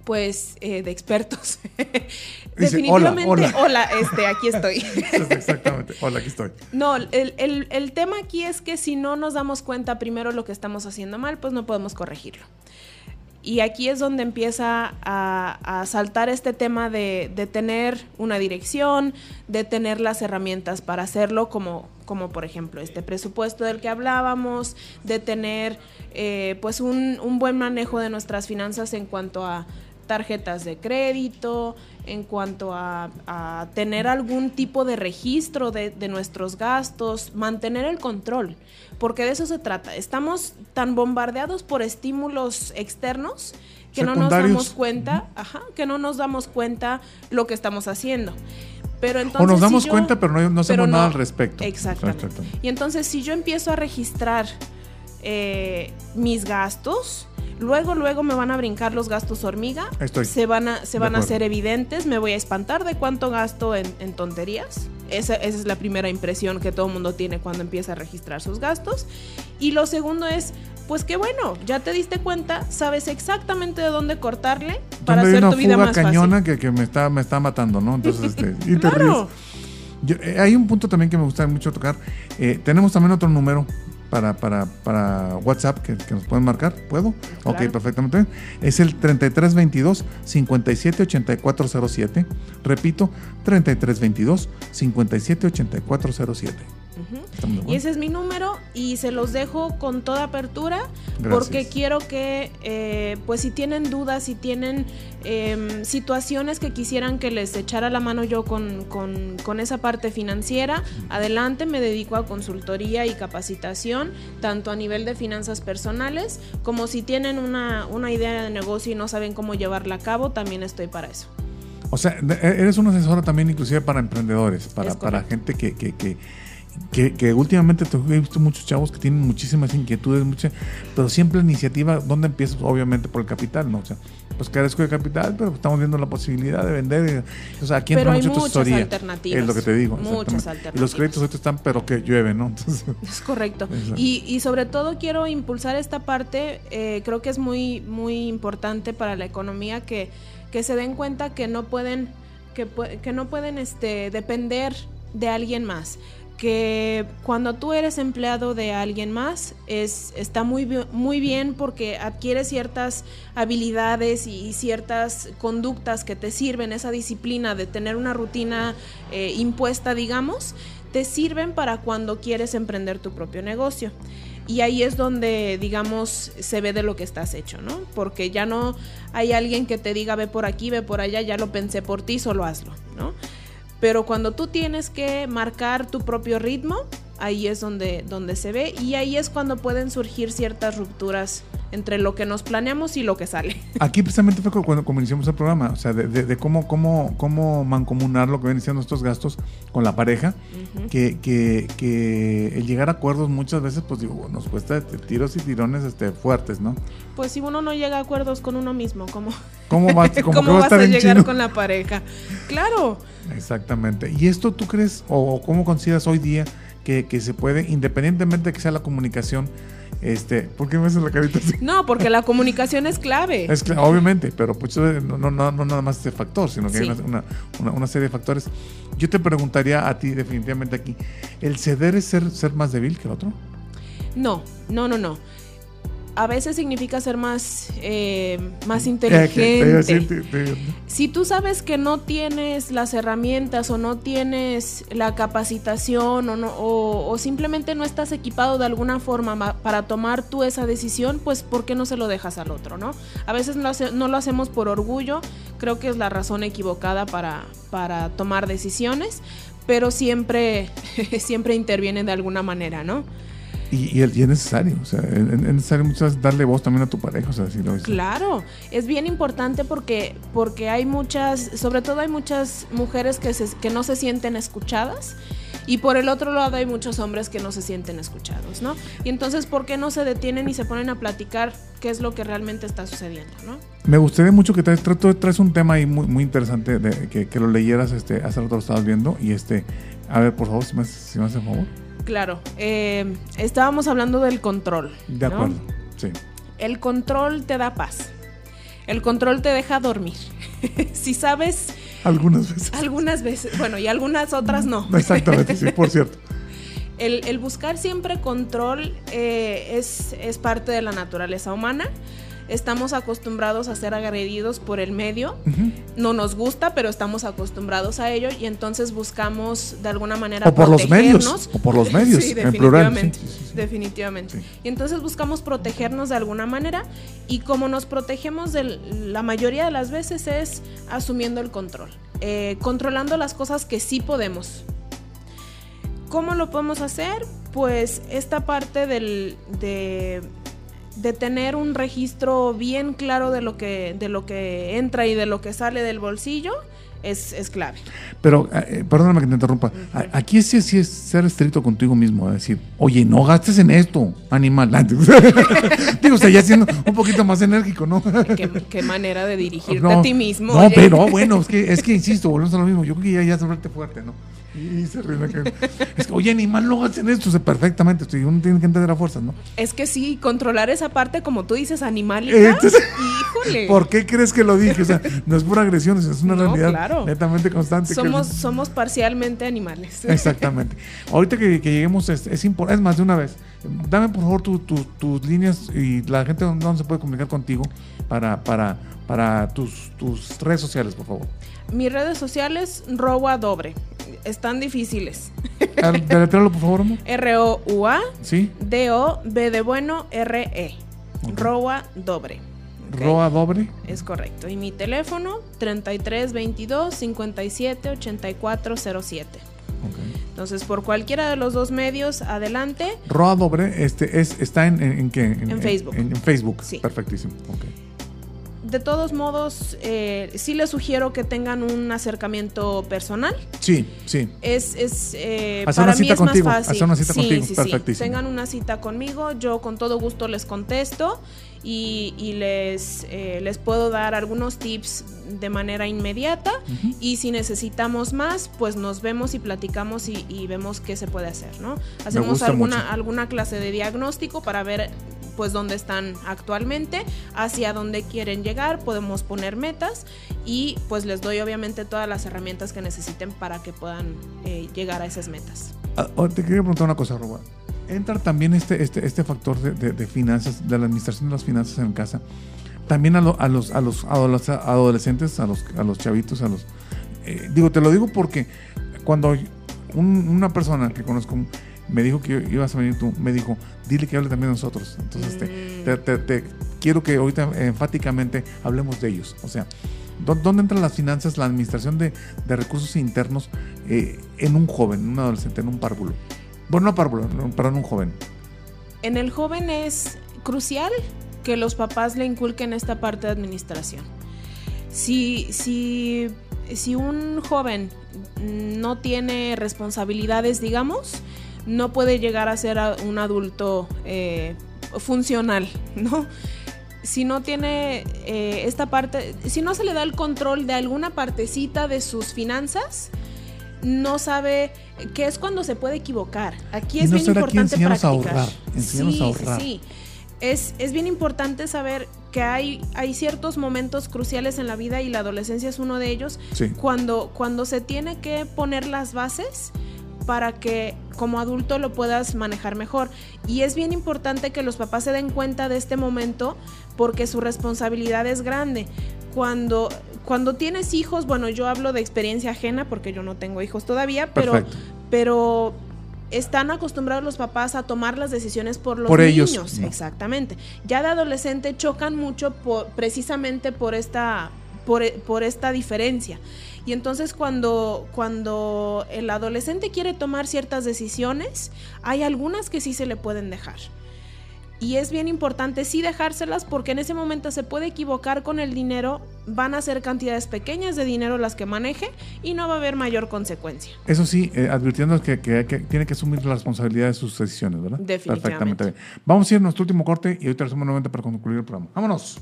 Pues eh, de expertos. *laughs* Dice, "Hola, Definitivamente, hola". este, aquí estoy. *laughs* Exactamente. Hola, aquí estoy. No, el, el- el tema aquí es que si no nos damos cuenta primero lo que estamos haciendo mal, pues no podemos corregirlo. Y aquí es donde empieza a, a saltar este tema de, de tener una dirección, de tener las herramientas para hacerlo, como, como por ejemplo este presupuesto del que hablábamos, de tener eh, pues un, un buen manejo de nuestras finanzas en cuanto a tarjetas de crédito, en cuanto a, a tener algún tipo de registro de, de nuestros gastos, mantener el control, porque de eso se trata. Estamos tan bombardeados por estímulos externos que no nos damos cuenta, ajá, que no nos damos cuenta lo que estamos haciendo. Pero entonces, o nos si damos yo- cuenta, pero no, no hacemos pero nada al respecto. Exactamente. Exacto. Y entonces, si yo empiezo a registrar eh, mis gastos, luego, luego me van a brincar los gastos hormiga. Estoy Se van a, se van a hacer evidentes. Me voy a espantar de cuánto gasto en, en tonterías. Esa, esa es la primera impresión que todo el mundo tiene cuando empieza a registrar sus gastos. Y lo segundo es, pues qué bueno, ya te diste cuenta, sabes exactamente de dónde cortarle para hacer una tu vida más cañona fácil. que, que me, está, me está matando, ¿no? Entonces, *laughs* este, y te Claro. ríes. Yo- eh, hay un punto también que me gusta mucho tocar. Eh, tenemos también otro número para, para, para WhatsApp que, que nos pueden marcar. ¿Puedo? Ok, Claro. perfectamente. bien. Es el 3322 578407. Repito, 3322 578407. Y ese es mi número y se los dejo con toda apertura Gracias. porque quiero que, eh, pues si tienen dudas, si tienen em, situaciones que quisieran que les echara la mano yo con, con- con esa parte financiera, adelante, me dedico a consultoría y capacitación, tanto a nivel de finanzas personales como si tienen una, una idea de negocio y no saben cómo llevarla a cabo, también estoy para eso. O sea, de- eres una asesora también inclusive para emprendedores, para, para gente que, que, que, que, que últimamente te- he visto muchos chavos que tienen muchísimas inquietudes, mucha, pero siempre la iniciativa, ¿dónde empiezas? Obviamente por el capital, ¿no? O sea, pues carezco de capital, pero estamos viendo la posibilidad de vender. y- o sea, aquí entra mucho tu muchas asesoría. alternativas. Es lo que te digo. Muchas exactamente. Y los alternativas. créditos ahorita están, pero que llueve, ¿no? Entonces, *laughs* Es correcto. *laughs* Y, y sobre todo quiero impulsar esta parte, eh, creo que es muy, muy importante para la economía que, que se den cuenta que no pueden, que, que no pueden este, depender de alguien más. Que cuando tú eres empleado de alguien más es, está muy, muy bien porque adquieres ciertas habilidades y ciertas conductas que te sirven, esa disciplina de tener una rutina eh, impuesta, digamos, te sirven para cuando quieres emprender tu propio negocio. Y ahí es donde, digamos, se ve de lo que estás hecho, ¿no? Porque ya no hay alguien que te diga, ve por aquí, ve por allá, ya lo pensé por ti, solo hazlo, ¿no? Pero cuando tú tienes que marcar tu propio ritmo, ahí es donde, donde se ve y ahí es cuando pueden surgir ciertas rupturas entre lo que nos planeamos y lo que sale. *laughs* Aquí precisamente fue cu- cuando, cuando iniciamos el programa, o sea, de, de- de cómo, cómo, cómo mancomunar lo que ven siendo estos gastos con la pareja, que, que, que el llegar a acuerdos muchas veces, pues digo, nos cuesta este, tiros y tirones este, fuertes, ¿no? Pues si uno no llega a acuerdos con uno mismo, ¿cómo, ¿Cómo, va, *laughs* cómo ¿cómo a vas a llegar chino? con la pareja? Claro. Exactamente. ¿Y esto tú crees o cómo consideras hoy día que, que se puede, independientemente de que sea la comunicación, este, ¿por qué me haces la carita así? No, porque la comunicación es clave. Es claro, obviamente, pero pues, no, no, no, no nada más ese factor, sino que hay Sí. una, una- una- una serie de factores. Yo te preguntaría a ti definitivamente aquí, ¿el ceder es ser, ser más débil que el otro? No, no, no, no. A veces significa ser más, eh, más Eh, inteligente. Si tú sabes que no tienes las herramientas o no tienes la capacitación o, no, o, o simplemente no estás equipado de alguna forma ma- para tomar tú esa decisión, pues ¿por qué no se lo dejas al otro, no? A veces no, hace- no lo hacemos por orgullo, creo que es la razón equivocada para, para tomar decisiones, pero siempre, *laughs* siempre intervienen de alguna manera, ¿no? Y, y el- y es necesario, o sea, es, es necesario muchas veces darle voz también a tu pareja, o sea, si lo Claro, es bien importante porque, porque hay muchas, sobre todo hay muchas mujeres que, se- que no se sienten escuchadas y por el otro lado hay muchos hombres que no se sienten escuchados, ¿no? Y entonces, ¿por qué no se detienen y se ponen a platicar qué es lo que realmente está sucediendo, ¿no? Me gustaría mucho que traes, tra- traes un tema ahí muy, muy interesante, de, que, que lo leyeras, este, hace rato lo estabas viendo, y este, a ver, por favor, si me, si me haces favor. Claro, eh, estábamos hablando del control. De ¿no? acuerdo, sí. El control te da paz. El control te deja dormir. *laughs* si sabes Algunas veces. algunas veces, bueno, y algunas otras no. *laughs* Exactamente, sí, por cierto. *laughs* El, el buscar siempre control eh, es, es parte de la naturaleza humana. Estamos acostumbrados a ser agredidos por el medio. No nos gusta, pero estamos acostumbrados a ello y entonces buscamos de alguna manera O por los medios, protegernos. o por los medios, *laughs* Sí, en plural, definitivamente. sí, sí. Y entonces buscamos protegernos de alguna manera y como nos protegemos de la mayoría de las veces es asumiendo el control, eh, controlando las cosas que sí podemos. ¿Cómo lo podemos hacer? Pues esta parte del, de, de tener un registro bien claro de lo, que, de lo que entra y de lo que sale del bolsillo es, es clave. Pero, eh, perdóname que te interrumpa. Aquí sí, sí es ser estricto contigo mismo, decir, oye, no gastes en esto, animal. *laughs* Digo, o sea, ya siendo un poquito más enérgico, ¿no? ¿Qué, qué manera de dirigirte No, a ti mismo. No, oye. pero bueno, es que, es que insisto, volvemos a lo mismo. Yo creo que ya, ya fuerte, ¿no? Y, se acá. Es que, oye, animal, no gastes en esto. Sea, perfectamente, estoy, uno tiene que entender a fuerzas, ¿no? Es que sí, controlar esa parte, como tú dices, animal. Entonces- Híjole. *laughs* ¿Por qué crees que lo dije? O sea, no es pura agresión, es una No, realidad claro. netamente constante. que- Somos, somos parcialmente animales. *laughs* Exactamente. Ahorita que, que lleguemos, es, es, es más de una vez. Dame por favor tu- tu- tus líneas y la gente donde donde se puede comunicar contigo para, para, para tus, tus redes sociales, por favor. Mis redes sociales, Rowa Dobre. Están difíciles. Deletralo, por favor, amor. R-O-U-A. Sí. D-O-B de bueno R-E. Roa Dobre. Roa Dobre. Es correcto. Y mi teléfono 33 22 57 84 07. Ok. Entonces, por cualquiera de los dos medios, adelante. Roa Dobre este, es, está en, en, en qué? En Facebook. En, en Facebook. Sí. Perfectísimo. De todos modos, eh, sí les sugiero que tengan un acercamiento personal. Sí, sí. Es, es eh, Hacer para una mí es más fácil. hacer una cita sí, contigo, sí, sí. perfectísimo. Tengan una cita conmigo, yo con todo gusto les contesto y, y les, eh, les puedo dar algunos tips de manera inmediata y si necesitamos más, pues nos vemos y platicamos y, y vemos qué se puede hacer, ¿no? Hacemos alguna, mucho. alguna clase de diagnóstico para ver pues dónde están actualmente, hacia dónde quieren llegar, podemos poner metas y pues les doy obviamente todas las herramientas que necesiten para que puedan eh, llegar a esas metas. Ah, te quería preguntar una cosa, Roba. Entra también este, este, este factor de, de- de finanzas, de la administración de las finanzas en casa. También a, lo- a los, a los adoles- adolescentes, a los, a los chavitos, a los... eh, digo, te lo digo porque cuando un- una persona que conozco me dijo que ibas a venir tú, me dijo, dile que hable también de nosotros. Entonces, te- Mm. te, te- te- quiero que ahorita enfáticamente hablemos de ellos. O sea, ¿dó- ¿dónde entran las finanzas, la administración de, de recursos internos eh, en un joven, en un adolescente, en un párvulo? Bueno, no párvulo, no, perdón, un joven. En el joven es crucial que los papás le inculquen esta parte de administración. Si, si, si un joven no tiene responsabilidades, digamos, no puede llegar a ser un adulto eh, funcional, *laughs* ¿no? Si no tiene eh, esta parte, si no se le da el control de alguna partecita de sus finanzas, no sabe qué es cuando se puede equivocar. Aquí es no bien importante enséñanos a practicar. ahorrar, sí, a ahorrar. sí, sí. Es, es bien importante saber que hay, hay ciertos momentos cruciales en la vida y la adolescencia es uno de ellos Sí. cuando, cuando se tiene que poner las bases para que como adulto lo puedas manejar mejor. Y es bien importante que los papás se den cuenta de este momento porque su responsabilidad es grande. Cuando, cuando tienes hijos, bueno, yo hablo de experiencia ajena porque yo no tengo hijos todavía, pero, Perfecto. pero están acostumbrados los papás a tomar las decisiones por los Por ellos, niños. no. Exactamente. Ya de adolescente chocan mucho por, precisamente por esta, por, por esta diferencia. Y entonces cuando, cuando el adolescente quiere tomar ciertas decisiones, hay algunas que sí se le pueden dejar. Y es bien importante sí dejárselas porque en ese momento se puede equivocar con el dinero, van a ser cantidades pequeñas de dinero las que maneje y no va a haber mayor consecuencia. Eso sí, eh, advirtiendo que, que, tiene que asumir la responsabilidad de sus decisiones, ¿verdad? Definitivamente. Perfectamente. Vamos a ir a nuestro último corte y ahorita hacemos nuevamente para concluir el programa. Vámonos.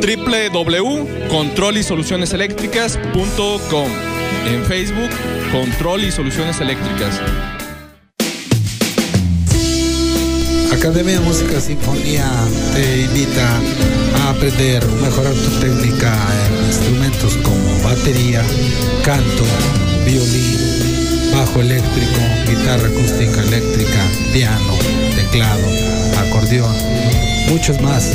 www.controlisolucioneseléctricas.com. En Facebook, Control y Soluciones Eléctricas. Academia de Música Sinfonía te invita a aprender, mejorar tu técnica en instrumentos como batería, canto, violín, bajo eléctrico, guitarra acústica eléctrica, piano, teclado, acordeón, muchos más.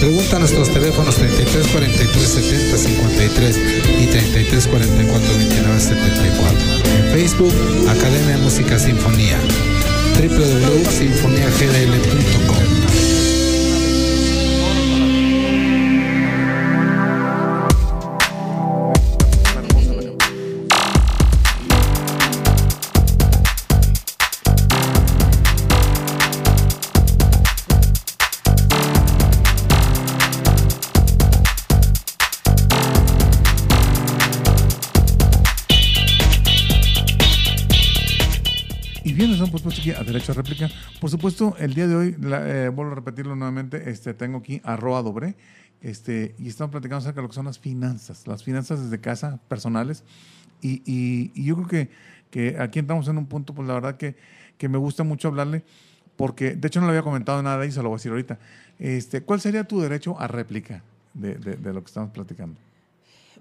Pregunta a nuestros teléfonos 33 43 70 53 y 33 44 29 74. En Facebook Academia Música Sinfonía www.sinfoniagdl.com a derecho a réplica. Por supuesto, el día de hoy, eh, vuelvo a repetirlo nuevamente, este, tengo aquí a Roa Dobre, este, y estamos platicando acerca de lo que son las finanzas, las finanzas desde casa, personales. Y, y- yo creo que, que aquí entramos en un punto, pues la verdad que, que me gusta mucho hablarle, porque de hecho no le había comentado nada y se lo voy a decir ahorita. Este, ¿Cuál sería tu derecho a réplica de, de- de lo que estamos platicando?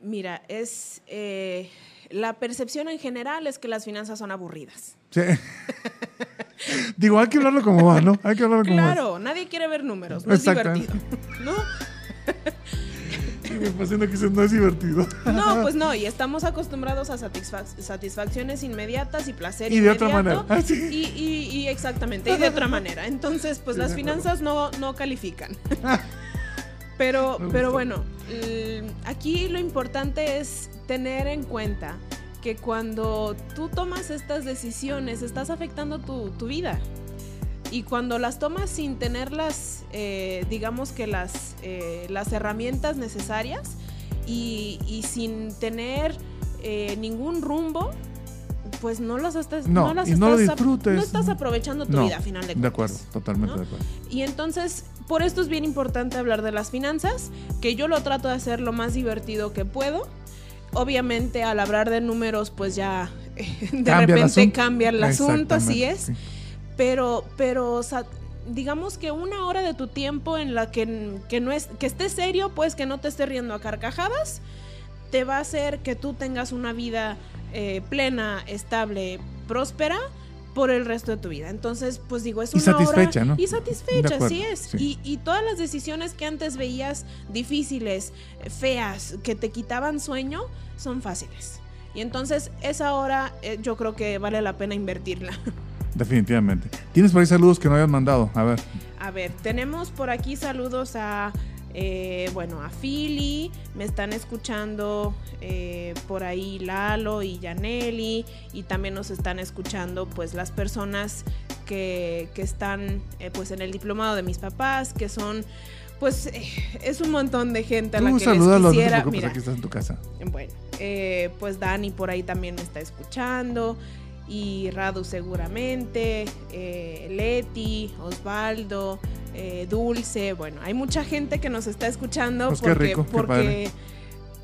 Mira, es eh, la percepción en general es que las finanzas son aburridas. Sí. *laughs* Digo, hay que hablarlo como va, ¿no? Hay que hablarlo como va. Claro, nadie quiere ver números, no es divertido. ¿No? Y me fascina que no es divertido. No, *laughs* pues no, y estamos acostumbrados a satisfac- satisfacciones inmediatas y placer Y de otra inmediato. manera. Ah, sí. y, y- y exactamente, y de otra manera. Entonces, pues Sí, las finanzas no, no califican. Pero, Me pero gustó. bueno, aquí lo importante es tener en cuenta que cuando tú tomas estas decisiones, estás afectando tu, tu vida. Y cuando las tomas sin tener las, eh, digamos que las, eh, las herramientas necesarias y, y sin tener eh, ningún rumbo, pues no las estás, No, no las y no lo disfrutes. no estás aprovechando tu No, vida a final de De cuentas. acuerdo, totalmente de acuerdo. Y entonces, por esto es bien importante hablar de las finanzas, que yo lo trato de hacer lo más divertido que puedo. Obviamente, al hablar de números, pues ya *laughs* de Cambia el repente asunto. cambia el asunto, así es. sí. Pero, pero, o sea, digamos que una hora de tu tiempo en la que, que no es, que estés serio, pues que no te estés riendo a carcajadas, te va a hacer que tú tengas una vida eh, plena, estable, próspera por el resto de tu vida. Entonces, pues digo, es Y una satisfecha, hora ¿no? y satisfecha, acuerdo, así es. sí. Y, y todas las decisiones que antes veías difíciles, feas, que te quitaban sueño, son fáciles. Y entonces esa hora eh, yo creo que vale la pena invertirla. *laughs* Definitivamente. ¿Tienes por ahí saludos que no habían mandado? A ver. A ver, tenemos por aquí saludos a, eh, bueno, a Philly, me están escuchando eh, por ahí Lalo y Yaneli, y también nos están escuchando pues las personas que, que están eh, pues en el diplomado de mis papás, que son pues eh, es un montón de gente a la Tú que les no quisiera. preocupes, Mira, aquí estás en tu casa. bueno, eh, pues Dani por ahí también me está escuchando. Y Radu seguramente, eh, Leti, Osvaldo, eh, Dulce, bueno, hay mucha gente que nos está escuchando Pues porque, rico, porque,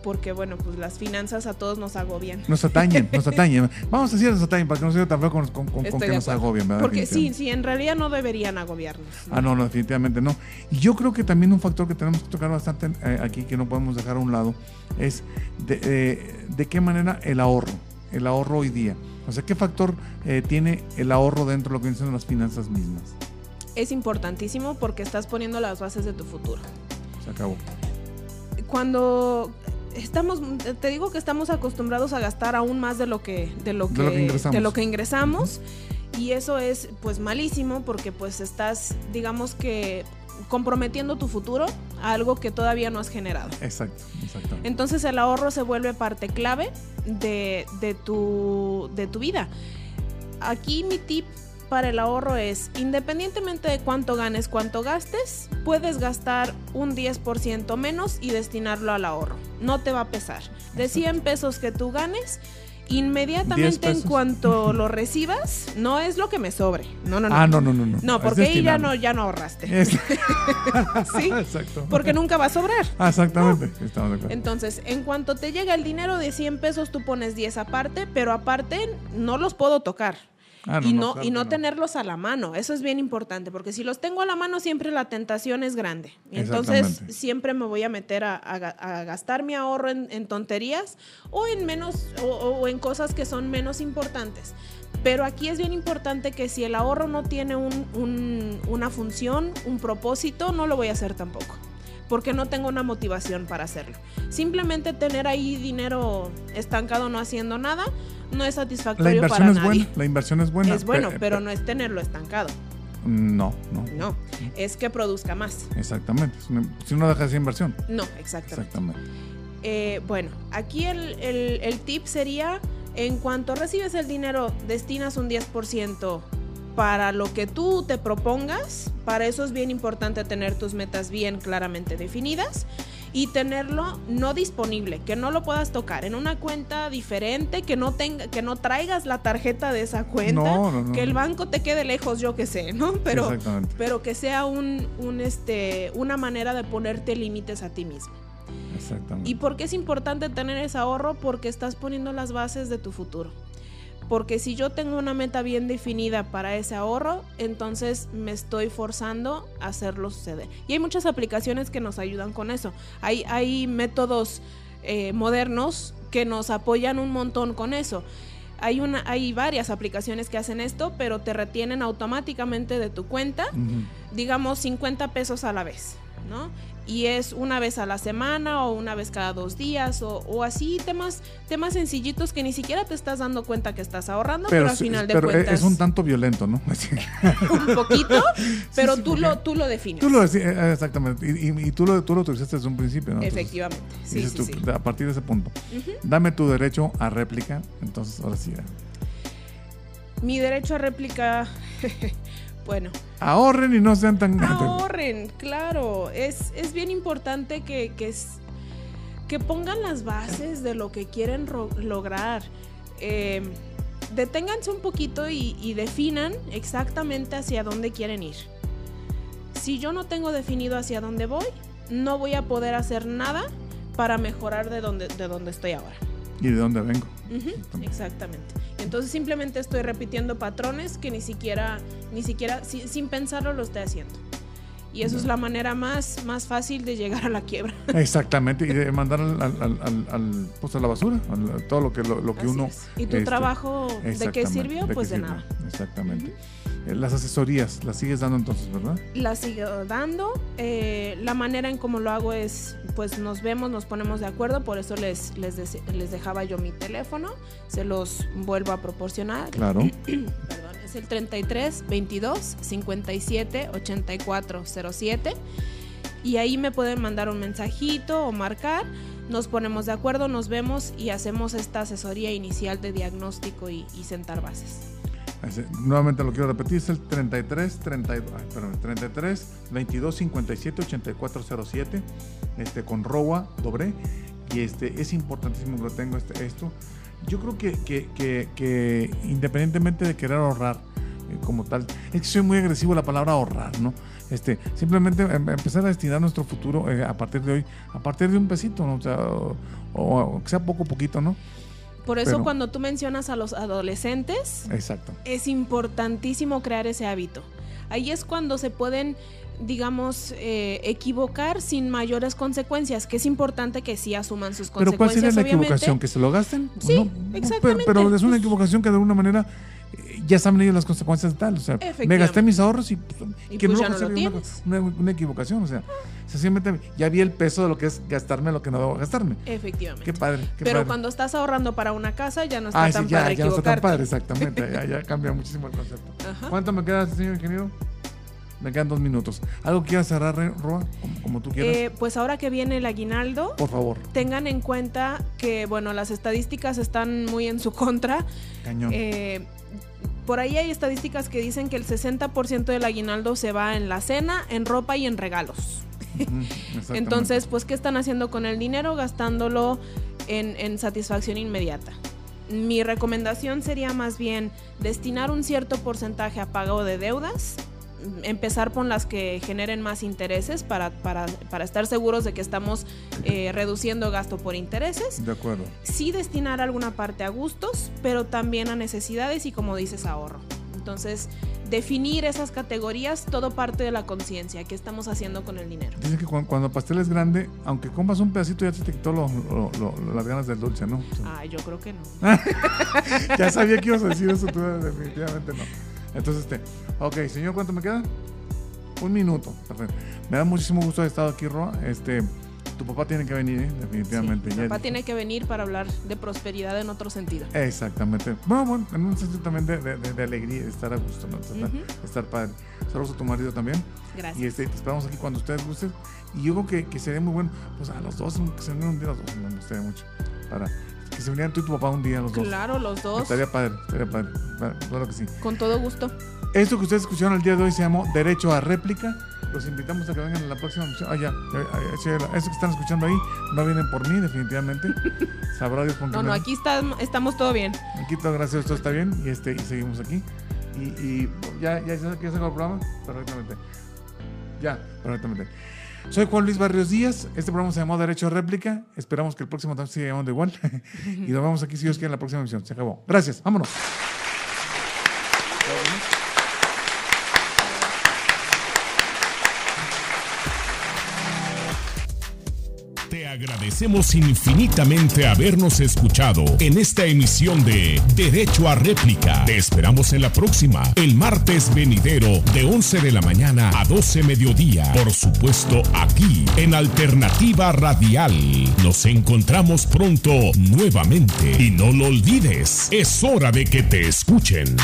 porque, bueno, pues las finanzas a todos nos agobian. Nos atañen, *laughs* nos atañen. Vamos a decir nos atañen para que no sea tan feo con, con- con- con que nos agobien, ¿verdad? Porque sí, sí, en realidad no deberían agobiarnos. ¿no? Ah, no, no, definitivamente no. Y yo creo que también un factor que tenemos que tocar bastante eh, aquí, que no podemos dejar a un lado, es de, eh, de qué manera el ahorro, el ahorro hoy día. O sea, ¿qué factor eh, tiene el ahorro dentro de lo que siendo las finanzas mismas? Es importantísimo porque estás poniendo las bases de tu futuro. Se acabó. cuando estamos te digo que estamos acostumbrados a gastar aún más de lo que de lo De que lo que ingresamos. de lo que ingresamos, y eso es pues malísimo porque pues estás digamos que comprometiendo tu futuro a algo que todavía no has generado. Exacto, exacto. Entonces el ahorro se vuelve parte clave de, de tu, de tu vida. Aquí mi tip para el ahorro es, independientemente de cuánto ganes, cuánto gastes, puedes gastar un 10% menos y destinarlo al ahorro. No te va a pesar. De 100 pesos que tú ganes, 10 inmediatamente en cuanto *laughs* lo recibas, no es lo que me sobre. No, no, no. Ah, no, no, no. No, No, porque ahí ya no, ya no ahorraste. Es- *laughs* *laughs* Sí, Exacto. porque nunca va a sobrar. Ah, exactamente. Estamos de acuerdo. Entonces, en cuanto te llega el dinero de 100 pesos, tú pones 10 aparte, pero aparte no los puedo tocar. Ah, y no, claro y no tenerlos a la mano. Eso es bien importante, porque si los tengo a la mano, siempre la tentación es grande. Entonces siempre me voy a meter a, a a gastar mi ahorro en, en tonterías o en menos, o, o en cosas que son menos importantes. Pero aquí es bien importante que si el ahorro no tiene un- un- una función, un propósito, no lo voy a hacer tampoco. porque no tengo una motivación para hacerlo. Simplemente tener ahí dinero estancado no haciendo nada no es La satisfactorio inversión para es nadie. buena, la inversión es buena. es bueno, pe- pero pe- no es tenerlo estancado. No, no. No, es que produzca más. Exactamente. Si uno deja esa inversión. No, exactamente. Exactamente. Eh, bueno, aquí el, el- el tip sería, en cuanto recibes el dinero, destinas un 10% para lo que tú te propongas. Para eso es bien importante tener tus metas bien claramente definidas y tenerlo no disponible, que no lo puedas tocar en una cuenta diferente, que no tenga, que no traigas la tarjeta de esa cuenta, No, no, no. que el banco te quede lejos, yo que sé, ¿no? Pero, pero que sea un, un, este, una manera de ponerte límites a ti mismo. Exactamente. ¿Y por qué es importante tener ese ahorro? Porque estás poniendo las bases de tu futuro. Porque si yo tengo una meta bien definida para ese ahorro, entonces me estoy forzando a hacerlo suceder. Y hay muchas aplicaciones que nos ayudan con eso. Hay, hay métodos eh, modernos que nos apoyan un montón con eso. Hay, una, hay varias aplicaciones que hacen esto, pero te retienen automáticamente de tu cuenta digamos 50 pesos a la vez, ¿no? Y es una vez a la semana o una vez cada dos días o, o así temas, temas sencillitos que ni siquiera te estás dando cuenta que estás ahorrando, pero, al final de pero e- cuentas es un tanto violento, ¿no? *laughs* Un poquito, *laughs* pero sí, tú, lo, tú lo defines. Tú lo decías, eh, exactamente. Y, y- y tú, lo, tú lo utilizaste desde un principio, ¿no? Entonces, Efectivamente, sí, dices sí, tú. A partir de ese punto. Dame tu derecho a réplica. Entonces, ahora sí. ya. Mi derecho a réplica, bueno, Ahorren y no sean tan. ahorren, claro. Es, es bien importante que, que, es- que pongan las bases de lo que quieren lograr. Eh, deténganse un poquito y, y definan exactamente hacia dónde quieren ir. Si yo no tengo definido hacia dónde voy, no voy a poder hacer nada para mejorar de donde, de donde estoy ahora. ¿Y de dónde vengo? Ujú, exactamente. Entonces simplemente estoy repitiendo patrones que ni siquiera, ni siquiera, si- sin pensarlo lo estoy haciendo. Y eso es la manera más, más fácil de llegar a la quiebra. *laughs* Exactamente. Y de mandar al, al, al- al- pues a la basura. todo lo que, lo, lo que Así uno. es. ¿Y tu este, trabajo de qué sirvió? Pues de nada. Exactamente. Las asesorías las sigues dando entonces, ¿verdad? La sigo dando. eh, la manera en cómo lo hago es, pues nos vemos, nos ponemos de acuerdo, por eso les, les, les dejaba yo mi teléfono, se los vuelvo a proporcionar. Claro. *clears throat* Perdón, es el 33 22 57 84 07. Y ahí me pueden mandar un mensajito o marcar. Nos ponemos de acuerdo, nos vemos y hacemos esta asesoría inicial de diagnóstico y, y sentar bases. Nuevamente lo quiero repetir, es el 33, 32, ay, perdón, 33, 22, 57, 84, 07, este, con ROA, doble, y este, es importantísimo que lo tengo este, esto. Yo creo que, que, que, que independientemente de querer ahorrar eh, como tal, es que soy muy agresivo la palabra ahorrar, ¿no? Este, simplemente em- empezar a destinar nuestro futuro eh, a partir de hoy, a partir de un pesito, ¿no? O sea, o, o- o sea poco poquito, ¿no? Por eso Pero- cuando tú mencionas a los adolescentes, Exacto. es importantísimo crear ese hábito. Ahí es cuando se pueden, digamos, eh, equivocar sin mayores consecuencias, que es importante que sí asuman sus Pero ¿cuál consecuencias. sería la obviamente. equivocación? ¿Que se lo gasten? Sí, No, exactamente. Pero, es una equivocación que de alguna manera eh, ya saben ellos las consecuencias de tal. O sea, me gasté mis ahorros y, Y que pues no no lo sería una, una- una equivocación. O sea, sencillamente ya vi el peso de lo que es gastarme lo que no debo gastarme. Efectivamente. Qué padre. Qué Pero padre. cuando estás ahorrando para una casa ya no está Ah, tan sí, ya, padre ya no está tan padre, exactamente. *laughs* Ya, ya cambia muchísimo el concepto. Ajá. ¿Cuánto me queda, señor ingeniero? Me quedan dos minutos. ¿Algo quieras cerrar, Re- Roa? Como, como tú quieras. Eh, pues ahora que viene el aguinaldo, Por favor. tengan en cuenta que, bueno, las estadísticas están muy en su contra. Cañón. Eh, por ahí hay estadísticas que dicen que el 60% del aguinaldo se va en la cena, en ropa y en regalos. Entonces, pues, ¿qué están haciendo con el dinero? Gastándolo en, en satisfacción inmediata. Mi recomendación sería más bien destinar un cierto porcentaje a pago de deudas, empezar con las que generen más intereses para, para, para estar seguros de que estamos eh, reduciendo gasto por intereses. De acuerdo. Sí destinar alguna parte a gustos, pero también a necesidades y como dices, ahorro. Entonces, definir esas categorías, todo parte de la conciencia, qué estamos haciendo con el dinero. Dicen que cuando, cuando el pastel es grande, aunque comas un pedacito ya te quitó lo- lo- lo- las ganas del dulce, ¿no? O sea, Ah, yo creo que no. *laughs* ya sabía que ibas a decir eso, tú definitivamente no. Entonces, este, ok, señor, ¿cuánto me queda? Un minuto. Perfecto. Me da muchísimo gusto haber estado aquí, Roa. Este, tu papá tiene que venir, ¿eh? definitivamente. Mi Ya- papá tiene que venir para hablar de prosperidad en otro sentido. Exactamente. Bueno, bueno, en un sentido también de, de- de- alegría, de estar a gusto, ¿no? Estar, estar padre. Saludos a tu marido también. Gracias. Y este, te esperamos aquí cuando ustedes gusten. Y yo creo que, que sería muy bueno, pues a los dos, que se unieran un día los dos, me gustaría mucho. Para que se unieran tú y tu papá un día los dos. Claro, los dos. Estaría padre, estaría padre. Claro, que sí. Con todo gusto. Esto que ustedes escucharon el día de hoy se llamó Derecho a Réplica. Los invitamos a que vengan en la próxima. Ah, ya. ya, ya, Eso que están escuchando ahí no vienen por mí, definitivamente. *laughs* Sabrá Dios qué No, no, aquí está- estamos todo bien. Aquí todo gracias, todo está bien y este y seguimos aquí. Y, y ya, ya, ya, ya sacó el programa, perfectamente. Ya, perfectamente. Soy Juan Luis Barrios Díaz. Este programa se llamó Derecho a Réplica. Esperamos que el próximo también siga llamando igual. *laughs* y nos vemos aquí si Dios quiere en la próxima emisión. Se acabó. Gracias. Vámonos. Agradecemos infinitamente habernos escuchado en esta emisión de Derecho a Réplica. Te esperamos en la próxima, el martes venidero, de 11 de la mañana a 12 mediodía. Por supuesto, aquí, en Alternativa Radial. Nos encontramos pronto nuevamente. Y no lo olvides, es hora de que te escuchen.